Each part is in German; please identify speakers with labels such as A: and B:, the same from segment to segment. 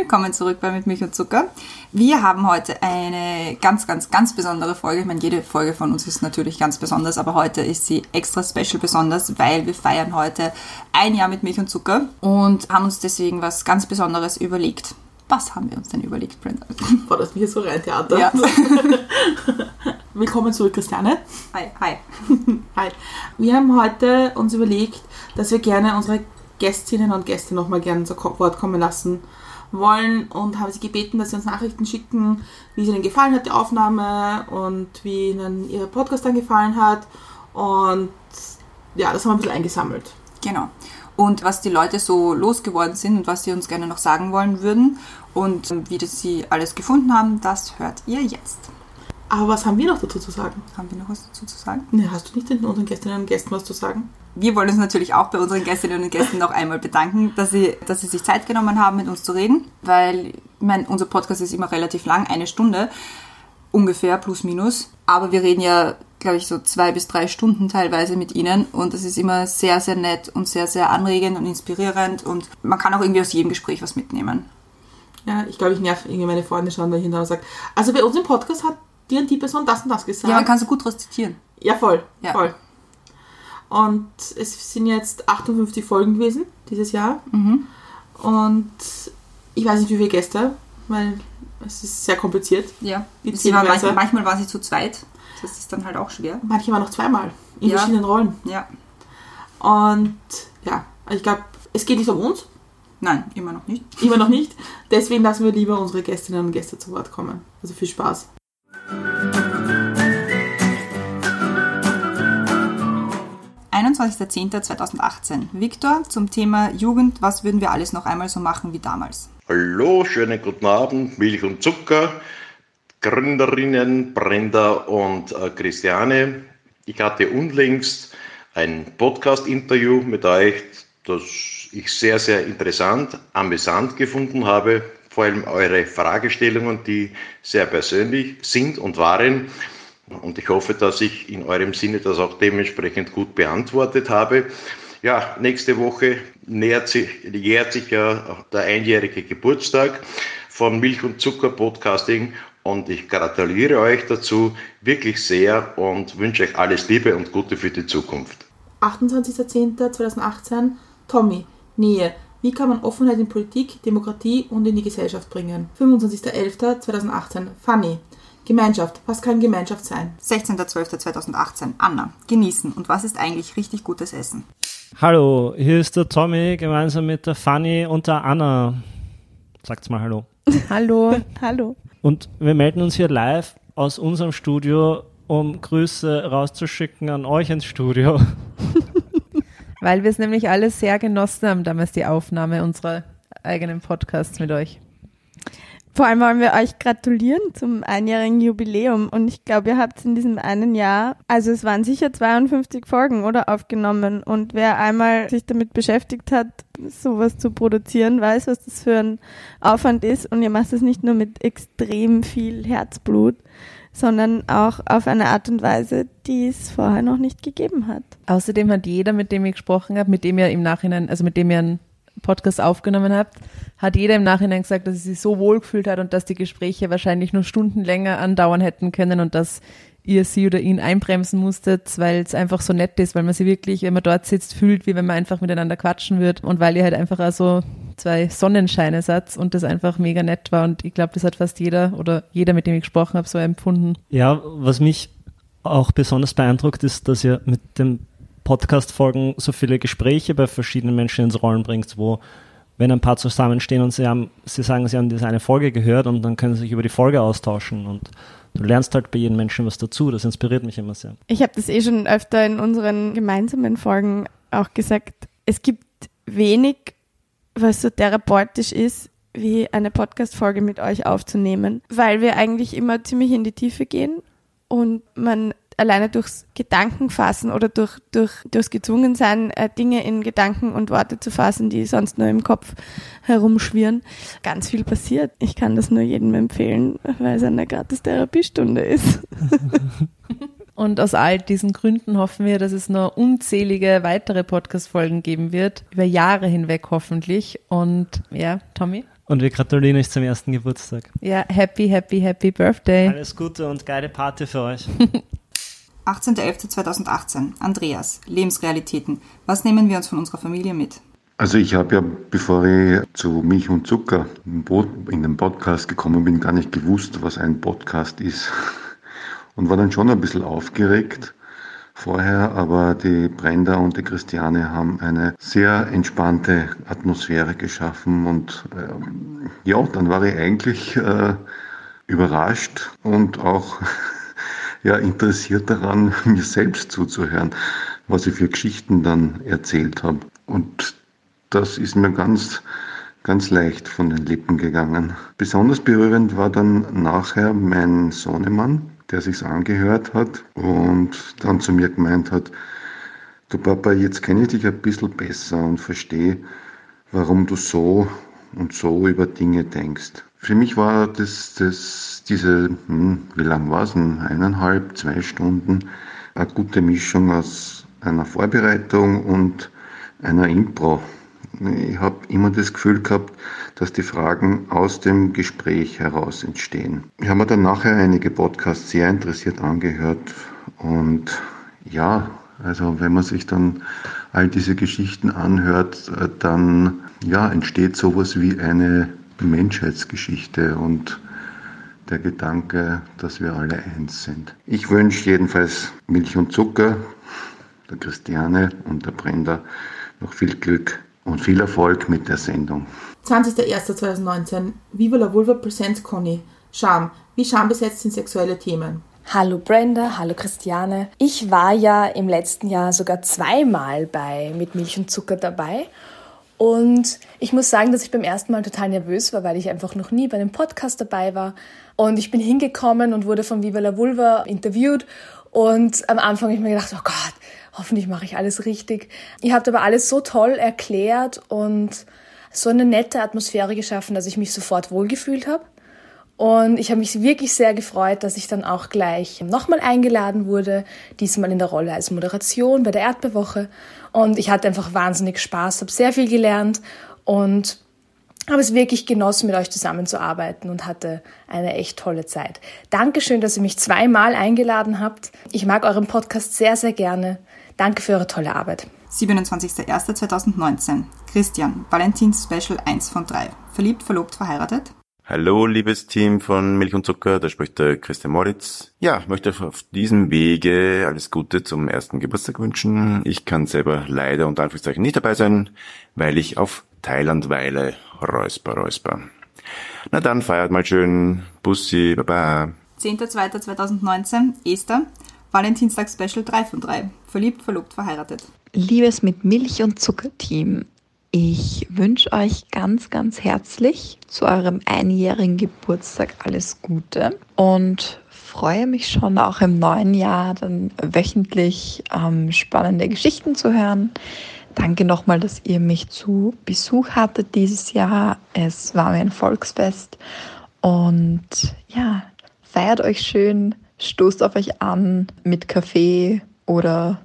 A: Willkommen zurück bei Mit Milch und Zucker. Wir haben heute eine ganz, ganz, ganz besondere Folge. Ich meine, jede Folge von uns ist natürlich ganz besonders, aber heute ist sie extra special besonders, weil wir feiern heute ein Jahr mit Milch und Zucker und haben uns deswegen was ganz Besonderes überlegt. Was haben wir uns denn überlegt, Brenda?
B: Boah, das ist mir so rein Theater.
A: Ja.
B: Willkommen zurück, Christiane.
A: Hi, hi.
B: Hi. Wir haben heute uns überlegt, dass wir gerne unsere Gästinnen und Gäste nochmal gerne zu Wort kommen lassen wollen und haben sie gebeten, dass sie uns Nachrichten schicken, wie es ihnen gefallen hat, die Aufnahme und wie ihnen ihr Podcast dann gefallen hat. Und ja, das haben wir ein bisschen eingesammelt.
A: Genau. Und was die Leute so losgeworden sind und was sie uns gerne noch sagen wollen würden und wie das sie alles gefunden haben, das hört ihr jetzt.
B: Aber was haben wir noch dazu zu sagen?
A: Haben wir noch was dazu zu sagen?
B: Ne, hast du nicht den unseren Gästinnen und Gästen was zu sagen?
A: Wir wollen uns natürlich auch bei unseren Gästinnen und Gästen noch einmal bedanken, dass sie, dass sie sich Zeit genommen haben, mit uns zu reden, weil ich mein, unser Podcast ist immer relativ lang, eine Stunde ungefähr, plus minus. Aber wir reden ja, glaube ich, so zwei bis drei Stunden teilweise mit ihnen und das ist immer sehr, sehr nett und sehr, sehr anregend und inspirierend und man kann auch irgendwie aus jedem Gespräch was mitnehmen.
B: Ja, ich glaube, ich nerv irgendwie meine Freunde schauen dahinter und sagen, also bei uns im Podcast hat die und die Person das und das gesagt.
A: Ja, man kann so gut rezitieren.
B: Ja, voll.
A: Ja.
B: voll. Und es sind jetzt 58 Folgen gewesen dieses Jahr.
A: Mhm.
B: Und ich weiß nicht, wie viele Gäste, weil es ist sehr kompliziert.
A: Ja.
B: Zählweise.
A: manchmal, manchmal waren sie zu zweit. Das ist dann halt auch schwer.
B: Manche waren noch zweimal in
A: Ja.
B: verschiedenen Rollen.
A: Ja.
B: Und ja, ich glaube, es geht nicht um uns,
A: Nein, immer noch nicht.
B: immer noch nicht. Deswegen lassen wir lieber unsere Gästinnen und Gäste zu Wort kommen. Also viel Spaß.
A: – 21.10.2018. Viktor zum Thema Jugend, was würden wir alles noch einmal so machen wie damals?
C: Hallo, schönen guten Abend, Milch und Zucker, Gründerinnen Brenda und äh, Christiane. Ich hatte unlängst ein Podcast-Interview mit euch, das ich sehr, sehr interessant, amüsant gefunden habe. Vor allem eure Fragestellungen, die sehr persönlich sind und waren. Und ich hoffe, dass ich in eurem Sinne das auch dementsprechend gut beantwortet habe. Ja, nächste Woche nähert sich, jährt sich ja der einjährige Geburtstag von Milch und Zucker Podcasting und ich gratuliere euch dazu wirklich sehr und wünsche euch alles Liebe und Gute für die Zukunft.
B: 28.10.2018. Tommy, Nähe. Wie kann man Offenheit in Politik, Demokratie und in die Gesellschaft bringen? 25.11.2018. Fanny. Gemeinschaft. Was kann Gemeinschaft sein?
A: 16.12.2018. Anna. Genießen. Und was ist eigentlich richtig gutes Essen?
D: Hallo, hier ist der Tommy gemeinsam mit der Fanny und der Anna. Sagt's mal Hallo.
E: Hallo, hallo.
D: Und wir melden uns hier live aus unserem Studio, um Grüße rauszuschicken an euch ins Studio.
E: Weil wir es nämlich alle sehr genossen haben, damals die Aufnahme unserer eigenen Podcasts mit euch.
F: Vor allem wollen wir euch gratulieren zum einjährigen Jubiläum. Und ich glaube, ihr habt in diesem einen Jahr, also es waren sicher 52 Folgen oder aufgenommen. Und wer einmal sich damit beschäftigt hat, sowas zu produzieren, weiß, was das für ein Aufwand ist. Und ihr macht es nicht nur mit extrem viel Herzblut, sondern auch auf eine Art und Weise, die es vorher noch nicht gegeben hat.
E: Außerdem hat jeder, mit dem ich gesprochen habe, mit dem ihr im Nachhinein, also mit dem ihr einen Podcast aufgenommen habt, hat jeder im Nachhinein gesagt, dass er sich so wohl gefühlt hat und dass die Gespräche wahrscheinlich nur Stunden länger andauern hätten können und dass ihr sie oder ihn einbremsen musstet, weil es einfach so nett ist, weil man sie wirklich, wenn man dort sitzt, fühlt, wie wenn man einfach miteinander quatschen wird und weil ihr halt einfach auch so zwei Sonnenscheine seid und das einfach mega nett war und ich glaube, das hat fast jeder oder jeder, mit dem ich gesprochen habe, so empfunden.
D: Ja, was mich auch besonders beeindruckt ist, dass ihr mit dem Podcast-Folgen so viele Gespräche bei verschiedenen Menschen ins Rollen bringt, wo wenn ein paar zusammenstehen und sie haben, sie sagen, sie haben diese eine Folge gehört und dann können sie sich über die Folge austauschen und du lernst halt bei jedem Menschen was dazu. Das inspiriert mich immer sehr.
F: Ich habe das eh schon öfter in unseren gemeinsamen Folgen auch gesagt. Es gibt wenig, was so therapeutisch ist, wie eine Podcast-Folge mit euch aufzunehmen, weil wir eigentlich immer ziemlich in die Tiefe gehen und man alleine durchs Gedankenfassen oder durch, durch, durchs Gezwungensein, äh, Dinge in Gedanken und Worte zu fassen, die sonst nur im Kopf herumschwirren, ganz viel passiert. Ich kann das nur jedem empfehlen, weil es eine gratis Therapiestunde ist.
E: Und aus all diesen Gründen hoffen wir, dass es noch unzählige weitere Podcast-Folgen geben wird, über Jahre hinweg hoffentlich. Und ja, Tommy?
D: Und wir gratulieren euch zum ersten Geburtstag.
E: Ja, happy, happy, happy Birthday.
D: Alles Gute und geile Party für euch.
A: 18.11.2018. Andreas, Lebensrealitäten. Was nehmen wir uns von unserer Familie mit?
G: Also ich habe ja, bevor ich zu Milch und Zucker in den Podcast gekommen bin, gar nicht gewusst, was ein Podcast ist. Und war dann schon ein bisschen aufgeregt vorher, aber die Brenda und die Christiane haben eine sehr entspannte Atmosphäre geschaffen und ähm, ja, dann war ich eigentlich äh, überrascht und auch ja, interessiert daran, mir selbst zuzuhören, was ich für Geschichten dann erzählt habe. Und das ist mir ganz, ganz leicht von den Lippen gegangen. Besonders berührend war dann nachher mein Sohnemann, der sich's angehört hat und dann zu mir gemeint hat, du Papa, jetzt kenne ich dich ein bisschen besser und verstehe, warum du so und so über Dinge denkst. Für mich war das, das diese, hm, wie lang war es denn, eineinhalb, zwei Stunden, eine gute Mischung aus einer Vorbereitung und einer Impro. Ich habe immer das Gefühl gehabt, dass die Fragen aus dem Gespräch heraus entstehen. Ich habe mir dann nachher einige Podcasts sehr interessiert angehört und ja, also wenn man sich dann all diese Geschichten anhört, dann ja, entsteht sowas wie eine Menschheitsgeschichte und der Gedanke, dass wir alle eins sind. Ich wünsche jedenfalls Milch und Zucker, der Christiane und der Brenda noch viel Glück und viel Erfolg mit der Sendung.
B: 20.01.2019 Viva la Vulva Presents Conny. Scham. Wie schambesetzt sind sexuelle Themen?
H: Hallo Brenda, hallo Christiane. Ich war ja im letzten Jahr sogar zweimal bei Mit Milch und Zucker dabei. Und ich muss sagen, dass ich beim ersten Mal total nervös war, weil ich einfach noch nie bei einem Podcast dabei war. Und ich bin hingekommen und wurde von Viva la Vulva interviewt. Und am Anfang habe ich mir gedacht, oh Gott, hoffentlich mache ich alles richtig. Ihr habt aber alles so toll erklärt und so eine nette Atmosphäre geschaffen, dass ich mich sofort wohlgefühlt habe. Und ich habe mich wirklich sehr gefreut, dass ich dann auch gleich nochmal eingeladen wurde, diesmal in der Rolle als Moderation bei der Erdbewoche. Und ich hatte einfach wahnsinnig Spaß, habe sehr viel gelernt und habe es wirklich genossen, mit euch zusammenzuarbeiten und hatte eine echt tolle Zeit. Dankeschön, dass ihr mich zweimal eingeladen habt. Ich mag euren Podcast sehr, sehr gerne. Danke für eure tolle Arbeit.
A: 27.01.2019. Christian, Valentins Special 1 von 3. Verliebt, verlobt, verheiratet?
I: Hallo, liebes Team von Milch und Zucker, da spricht der Christian Moritz. Ja, möchte auf diesem Wege alles Gute zum ersten Geburtstag wünschen. Ich kann selber leider unter Anführungszeichen nicht dabei sein, weil ich auf Thailand weile. Räusper, räusper. Na dann, feiert mal schön. Bussi, baba.
A: 10.02.2019, Esther, Valentinstag Special 3 von 3. Verliebt, verlobt, verheiratet.
J: Liebes mit Milch und Zucker Team, ich wünsche euch ganz, ganz herzlich zu eurem einjährigen Geburtstag alles Gute und freue mich schon auch im neuen Jahr dann wöchentlich ähm, spannende Geschichten zu hören. Danke nochmal, dass ihr mich zu Besuch hattet dieses Jahr. Es war mir ein Volksfest und ja, feiert euch schön, stoßt auf euch an mit Kaffee oder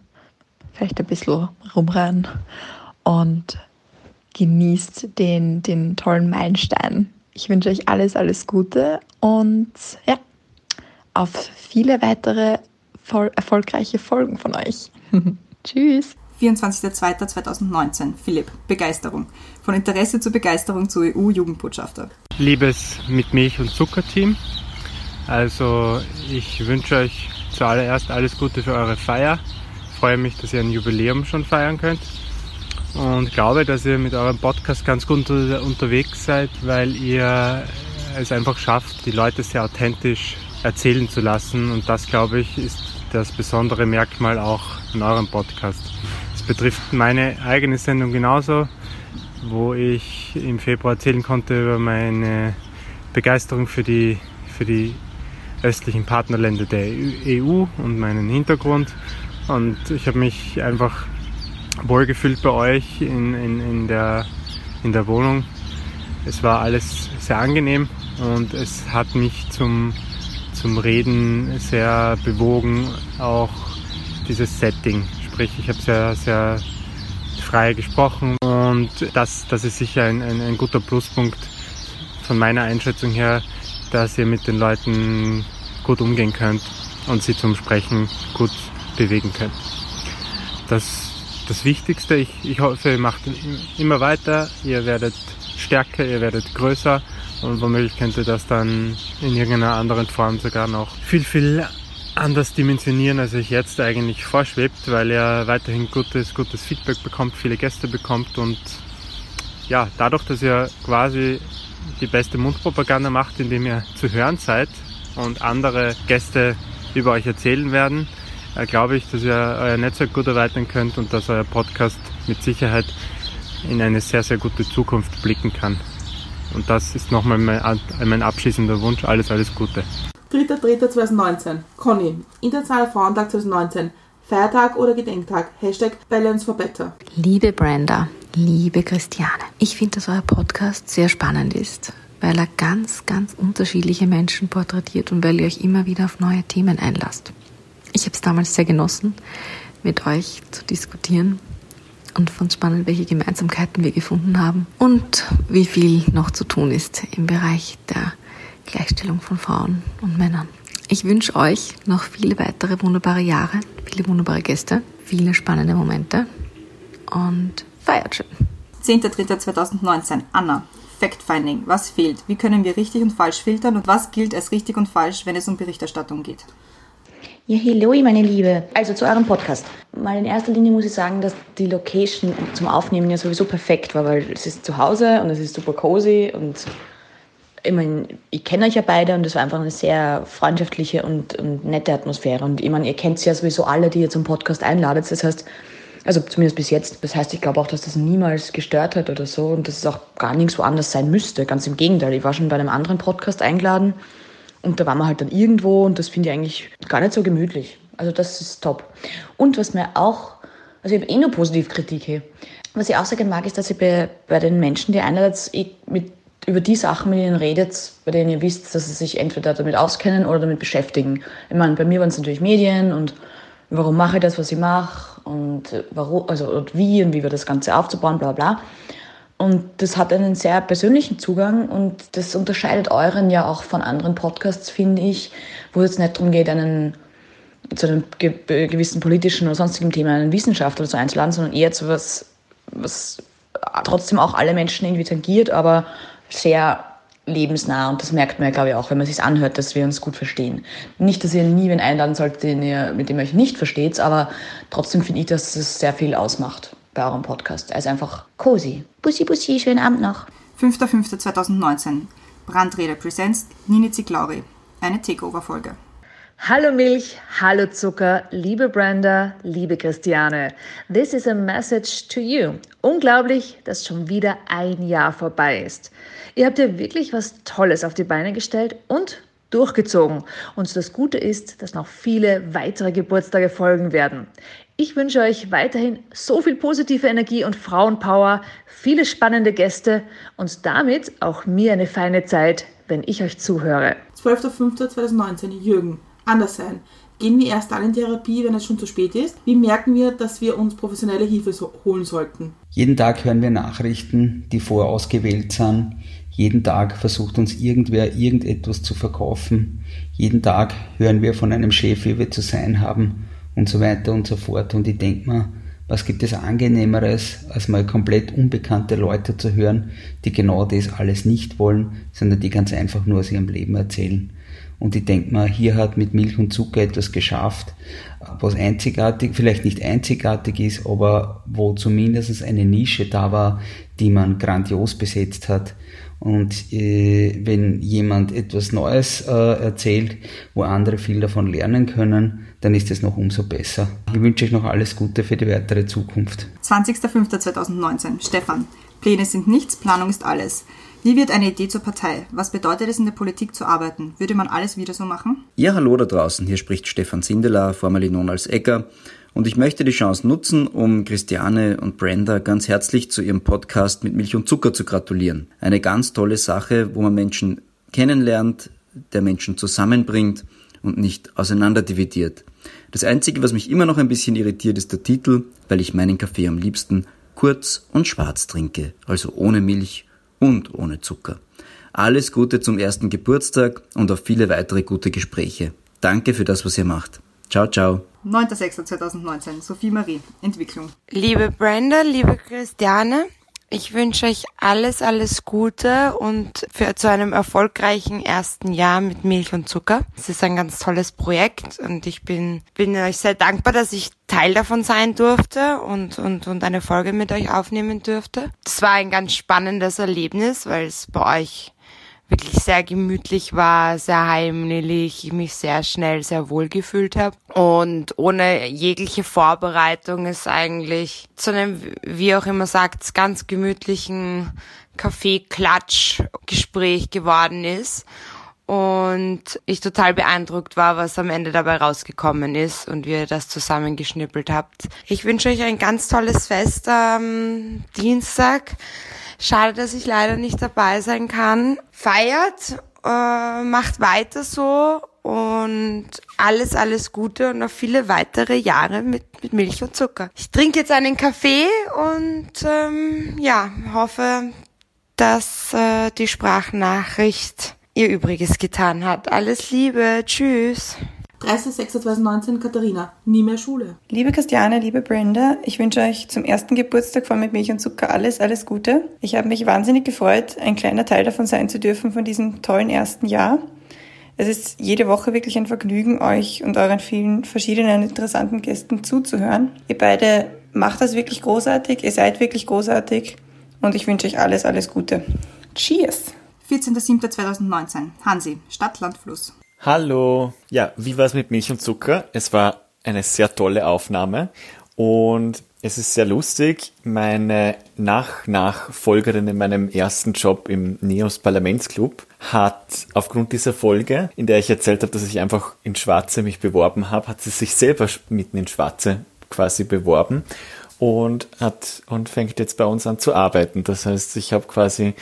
J: vielleicht ein bisschen rumrennen und genießt den, den tollen Meilenstein. Ich wünsche euch alles, alles Gute und ja, auf viele weitere voll erfolgreiche Folgen von euch. Tschüss.
A: 24.02.2019. Philipp, Begeisterung. Von Interesse zur Begeisterung zu EU-Jugendbotschafter.
K: Liebes mit Milch und Zucker-Team. Also ich wünsche euch zuallererst alles Gute für eure Feier. Ich freue mich, dass ihr ein Jubiläum schon feiern könnt und glaube, dass ihr mit eurem Podcast ganz gut unter, unterwegs seid, weil ihr es einfach schafft, die Leute sehr authentisch erzählen zu lassen und das, glaube ich, ist das besondere Merkmal auch in eurem Podcast. Es betrifft meine eigene Sendung genauso, wo ich im Februar erzählen konnte über meine Begeisterung für die, für die östlichen Partnerländer der EU und meinen Hintergrund. Und ich habe mich einfach wohlgefühlt bei euch in, in, in, der, in der Wohnung. Es war alles sehr angenehm und es hat mich zum, zum Reden sehr bewogen, auch dieses Setting. Sprich, ich habe sehr, sehr frei gesprochen und das, das ist sicher ein, ein, ein guter Pluspunkt von meiner Einschätzung her, dass ihr mit den Leuten gut umgehen könnt und sie zum Sprechen gut bewegen könnt. Das das Wichtigste. Ich, ich hoffe, ihr macht immer weiter, ihr werdet stärker, ihr werdet größer und womöglich könnte das dann in irgendeiner anderen Form sogar noch viel, viel anders dimensionieren, als ich jetzt eigentlich vorschwebt, weil er weiterhin gutes, gutes Feedback bekommt, viele Gäste bekommt und ja, dadurch, dass ihr quasi die beste Mundpropaganda macht, indem ihr zu hören seid und andere Gäste über euch erzählen werden, glaube ich, dass ihr euer Netzwerk gut erweitern könnt und dass euer Podcast mit Sicherheit in eine sehr, sehr gute Zukunft blicken kann. Und das ist nochmal mein, mein abschließender Wunsch. Alles, alles Gute.
B: 3.3.2019. Conny, Internationaler Frauentag 2019. Feiertag oder Gedenktag? Hashtag Balance for Better.
L: Liebe Brenda, liebe Christiane, ich finde, dass euer Podcast sehr spannend ist, weil er ganz, ganz unterschiedliche Menschen porträtiert und weil ihr euch immer wieder auf neue Themen einlasst. Ich habe es damals sehr genossen, mit euch zu diskutieren und fand spannend, welche Gemeinsamkeiten wir gefunden haben und wie viel noch zu tun ist im Bereich der Gleichstellung von Frauen und Männern. Ich wünsche euch noch viele weitere wunderbare Jahre, viele wunderbare Gäste, viele spannende Momente und feiert schön.
A: 10.03.2019. Anna. Fact-Finding. Was fehlt? Wie können wir richtig und falsch filtern und was gilt als richtig und falsch, wenn es um Berichterstattung geht?
M: Ja, hallo, meine Liebe. Also zu eurem Podcast. Mal in erster Linie muss ich sagen, dass die Location zum Aufnehmen ja sowieso perfekt war, weil es ist zu Hause und es ist super cozy und ich meine, ich kenne euch ja beide und es war einfach eine sehr freundschaftliche und, und nette Atmosphäre. Und ich meine, ihr kennt ja sowieso alle, die ihr zum Podcast einladet. Das heißt, also zumindest bis jetzt. Das heißt, ich glaube auch, dass das niemals gestört hat oder so und dass es auch gar nichts woanders sein müsste. Ganz im Gegenteil. Ich war schon bei einem anderen Podcast eingeladen und da waren wir halt dann irgendwo und das finde ich eigentlich gar nicht so gemütlich. Also das ist top. Und was mir auch, also ich habe eh nur Positivkritik hier. Was ich auch gerne mag, ist, dass ihr bei, bei den Menschen, die einerseits mit, über die Sachen mit ihnen redet, bei denen ihr wisst, dass sie sich entweder damit auskennen oder damit beschäftigen. Ich meine, bei mir waren es natürlich Medien und warum mache ich das, was ich mache und warum, also und wie und wie wir das Ganze aufzubauen, bla bla. Und das hat einen sehr persönlichen Zugang und das unterscheidet euren ja auch von anderen Podcasts, finde ich, wo es nicht darum geht, einen zu einem gewissen politischen oder sonstigen Thema einen Wissenschaftler so einzuladen, sondern eher zu was, was trotzdem auch alle Menschen irgendwie tangiert, aber sehr lebensnah und das merkt man ja, glaube ich, auch, wenn man sich anhört, dass wir uns gut verstehen. Nicht, dass ihr nie wen einladen sollt, den ihr, mit dem ihr euch nicht versteht, aber trotzdem finde ich, dass es sehr viel ausmacht bei eurem Podcast. Also einfach cozy. Bussi, bussi, schönen Abend noch.
A: 5.5.2019. Brandrede Presents Nini Ziglauri. Eine Takeover-Folge.
N: Hallo Milch, hallo Zucker, liebe Brenda, liebe Christiane. This is a message to you. Unglaublich, dass schon wieder ein Jahr vorbei ist. Ihr habt ja wirklich was Tolles auf die Beine gestellt und durchgezogen. Und das Gute ist, dass noch viele weitere Geburtstage folgen werden. Ich wünsche euch weiterhin so viel positive Energie und Frauenpower, viele spannende Gäste und damit auch mir eine feine Zeit, wenn ich euch zuhöre.
B: 12.05.2019, Jürgen, anders sein. Gehen wir erst dann in Therapie, wenn es schon zu spät ist? Wie merken wir, dass wir uns professionelle Hilfe holen sollten?
O: Jeden Tag hören wir Nachrichten, die vorausgewählt sind. Jeden Tag versucht uns irgendwer irgendetwas zu verkaufen. Jeden Tag hören wir von einem Chef, wie wir zu sein haben und so weiter und so fort. Und ich denke mir, was gibt es angenehmeres, als mal komplett unbekannte Leute zu hören, die genau das alles nicht wollen, sondern die ganz einfach nur aus ihrem Leben erzählen. Und ich denke mal, hier hat mit Milch und Zucker etwas geschafft, was einzigartig, vielleicht nicht einzigartig ist, aber wo zumindest eine Nische da war, die man grandios besetzt hat. Und äh, wenn jemand etwas Neues äh, erzählt, wo andere viel davon lernen können, dann ist es noch umso besser. Ich wünsche euch noch alles Gute für die weitere Zukunft.
A: 20.05.2019. Stefan. Pläne sind nichts, Planung ist alles. Wie wird eine Idee zur Partei? Was bedeutet es in der Politik zu arbeiten? Würde man alles wieder so machen?
P: Ja, hallo da draußen. Hier spricht Stefan Sindelar, formerly known als Ecker. Und ich möchte die Chance nutzen, um Christiane und Brenda ganz herzlich zu ihrem Podcast mit Milch und Zucker zu gratulieren. Eine ganz tolle Sache, wo man Menschen kennenlernt, der Menschen zusammenbringt und nicht auseinanderdividiert. Das Einzige, was mich immer noch ein bisschen irritiert, ist der Titel, weil ich meinen Kaffee am liebsten kurz und schwarz trinke, also ohne Milch und ohne Zucker. Alles Gute zum ersten Geburtstag und auf viele weitere gute Gespräche. Danke für das, was ihr macht. Ciao, ciao.
A: 9.06.2019, Sophie Marie, Entwicklung.
Q: Liebe Brenda, liebe Christiane, ich wünsche euch alles, alles Gute und für zu einem erfolgreichen ersten Jahr mit Milch und Zucker. Es ist ein ganz tolles Projekt und ich bin, bin euch sehr dankbar, dass ich Teil davon sein durfte und, und, und eine Folge mit euch aufnehmen durfte. Es war ein ganz spannendes Erlebnis, weil es bei euch wirklich sehr gemütlich war, sehr heimlich, ich mich sehr schnell sehr wohl gefühlt habe und ohne jegliche Vorbereitung ist eigentlich zu einem, wie auch immer sagt, ganz gemütlichen Kaffee-Klatsch-Gespräch geworden ist und ich total beeindruckt war, was am Ende dabei rausgekommen ist und wie ihr das zusammengeschnippelt habt. Ich wünsche euch ein ganz tolles Fest am Dienstag. Schade, dass ich leider nicht dabei sein kann. Feiert, äh, macht weiter so und alles, alles Gute und noch viele weitere Jahre mit, mit Milch und Zucker. Ich trinke jetzt einen Kaffee und ähm, ja, hoffe, dass äh, die Sprachnachricht ihr Übriges getan hat. Alles Liebe, tschüss.
B: 30.06.2019 Katharina, nie mehr Schule.
R: Liebe Christiane, liebe Brenda, ich wünsche euch zum ersten Geburtstag von Mit Milch und Zucker alles, alles Gute. Ich habe mich wahnsinnig gefreut, ein kleiner Teil davon sein zu dürfen von diesem tollen ersten Jahr. Es ist jede Woche wirklich ein Vergnügen, euch und euren vielen verschiedenen interessanten Gästen zuzuhören. Ihr beide macht das wirklich großartig, ihr seid wirklich großartig und ich wünsche euch alles, alles Gute. Cheers!
A: 14.07.2019, Hansi, Stadt, Land, Fluss.
S: Hallo. Ja, wie war es mit Milch und Zucker? Es war eine sehr tolle Aufnahme und es ist sehr lustig. Meine Nach-Nachfolgerin in meinem ersten Job im NEOS Parlamentsclub hat aufgrund dieser Folge, in der ich erzählt habe, dass ich einfach in Schwarze mich beworben habe, hat sie sich selber mitten in Schwarze quasi beworben und hat und fängt jetzt bei uns an zu arbeiten. Das heißt, ich habe quasi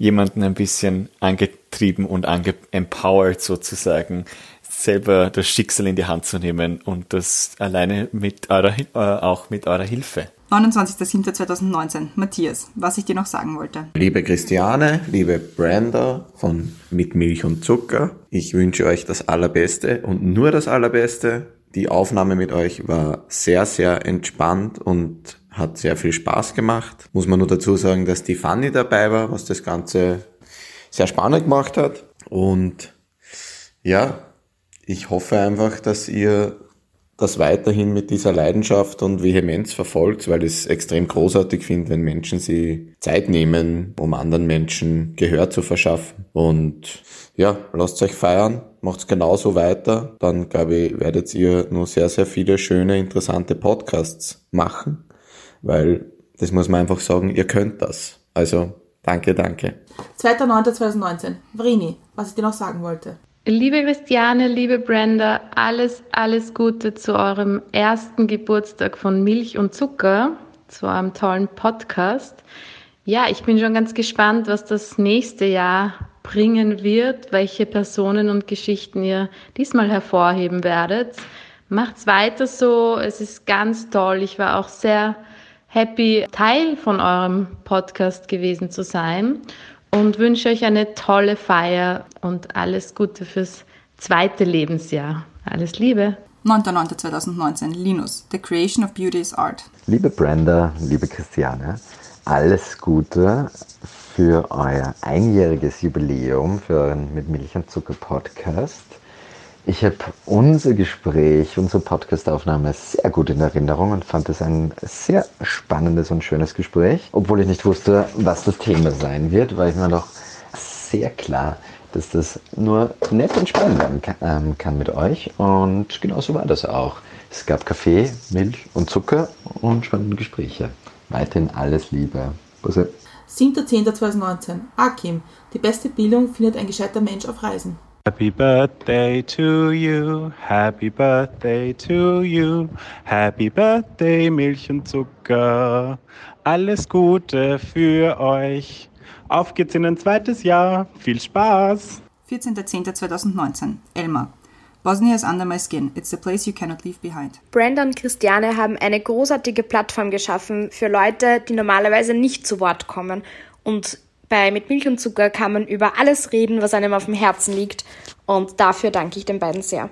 S: jemanden ein bisschen angetrieben und ange empowered sozusagen, selber das Schicksal in die Hand zu nehmen und das alleine mit eurer, äh, auch mit eurer Hilfe.
A: 29.07.2019, Matthias, was ich dir noch sagen wollte.
T: Liebe Christiane, liebe Brenda von Mit Milch und Zucker, ich wünsche euch das Allerbeste und nur das Allerbeste. Die Aufnahme mit euch war sehr, sehr entspannt und hat sehr viel Spaß gemacht. Muss man nur dazu sagen, dass die Fanny dabei war, was das Ganze sehr spannend gemacht hat. Und ja, ich hoffe einfach, dass ihr das weiterhin mit dieser Leidenschaft und Vehemenz verfolgt, weil ich es extrem großartig finde, wenn Menschen sie Zeit nehmen, um anderen Menschen Gehör zu verschaffen. Und ja, lasst euch feiern, macht's genauso weiter. Dann glaube ich, werdet ihr nur sehr, sehr viele schöne, interessante Podcasts machen weil das muss man einfach sagen, ihr könnt das. Also danke, danke.
B: 2.9.2019, Vrini, was ich dir noch sagen wollte.
U: Liebe Christiane, liebe Brenda, alles, alles Gute zu eurem ersten Geburtstag von Milch und Zucker, zu eurem tollen Podcast. Ja, ich bin schon ganz gespannt, was das nächste Jahr bringen wird, welche Personen und Geschichten ihr diesmal hervorheben werdet. Macht's weiter so, es ist ganz toll. Ich war auch sehr happy, Teil von eurem Podcast gewesen zu sein und wünsche euch eine tolle Feier und alles Gute fürs zweite Lebensjahr. Alles Liebe.
A: 9.9.2019, Linus, The Creation of Beauty is Art.
V: Liebe Brenda, liebe Christiane, alles Gute für euer einjähriges Jubiläum, für euren Mit Milch und Zucker Podcast. Ich habe unser Gespräch, unsere Podcastaufnahme sehr gut in Erinnerung und fand es ein sehr spannendes und schönes Gespräch. Obwohl ich nicht wusste, was das Thema sein wird, war ich mir doch sehr klar, dass das nur nett und spannend werden kann, ähm, kann mit euch. Und genau so war das auch. Es gab Kaffee, Milch und Zucker und spannende Gespräche. Weiterhin alles Liebe. Busse.
B: 7.10.2019. Akim. Die beste Bildung findet ein gescheiter Mensch auf Reisen.
W: Happy birthday to you, happy birthday to you, happy birthday Milch und Zucker. Alles Gute für euch. Auf geht's in ein zweites Jahr. Viel Spaß.
A: 14.10.2019. Elmar. Bosnia is under my skin. It's the place you cannot leave behind.
X: Brenda und Christiane haben eine großartige Plattform geschaffen für Leute, die normalerweise nicht zu Wort kommen. Und bei Mit Milch und Zucker kann man über alles reden, was einem auf dem Herzen liegt. Und dafür danke ich den beiden sehr.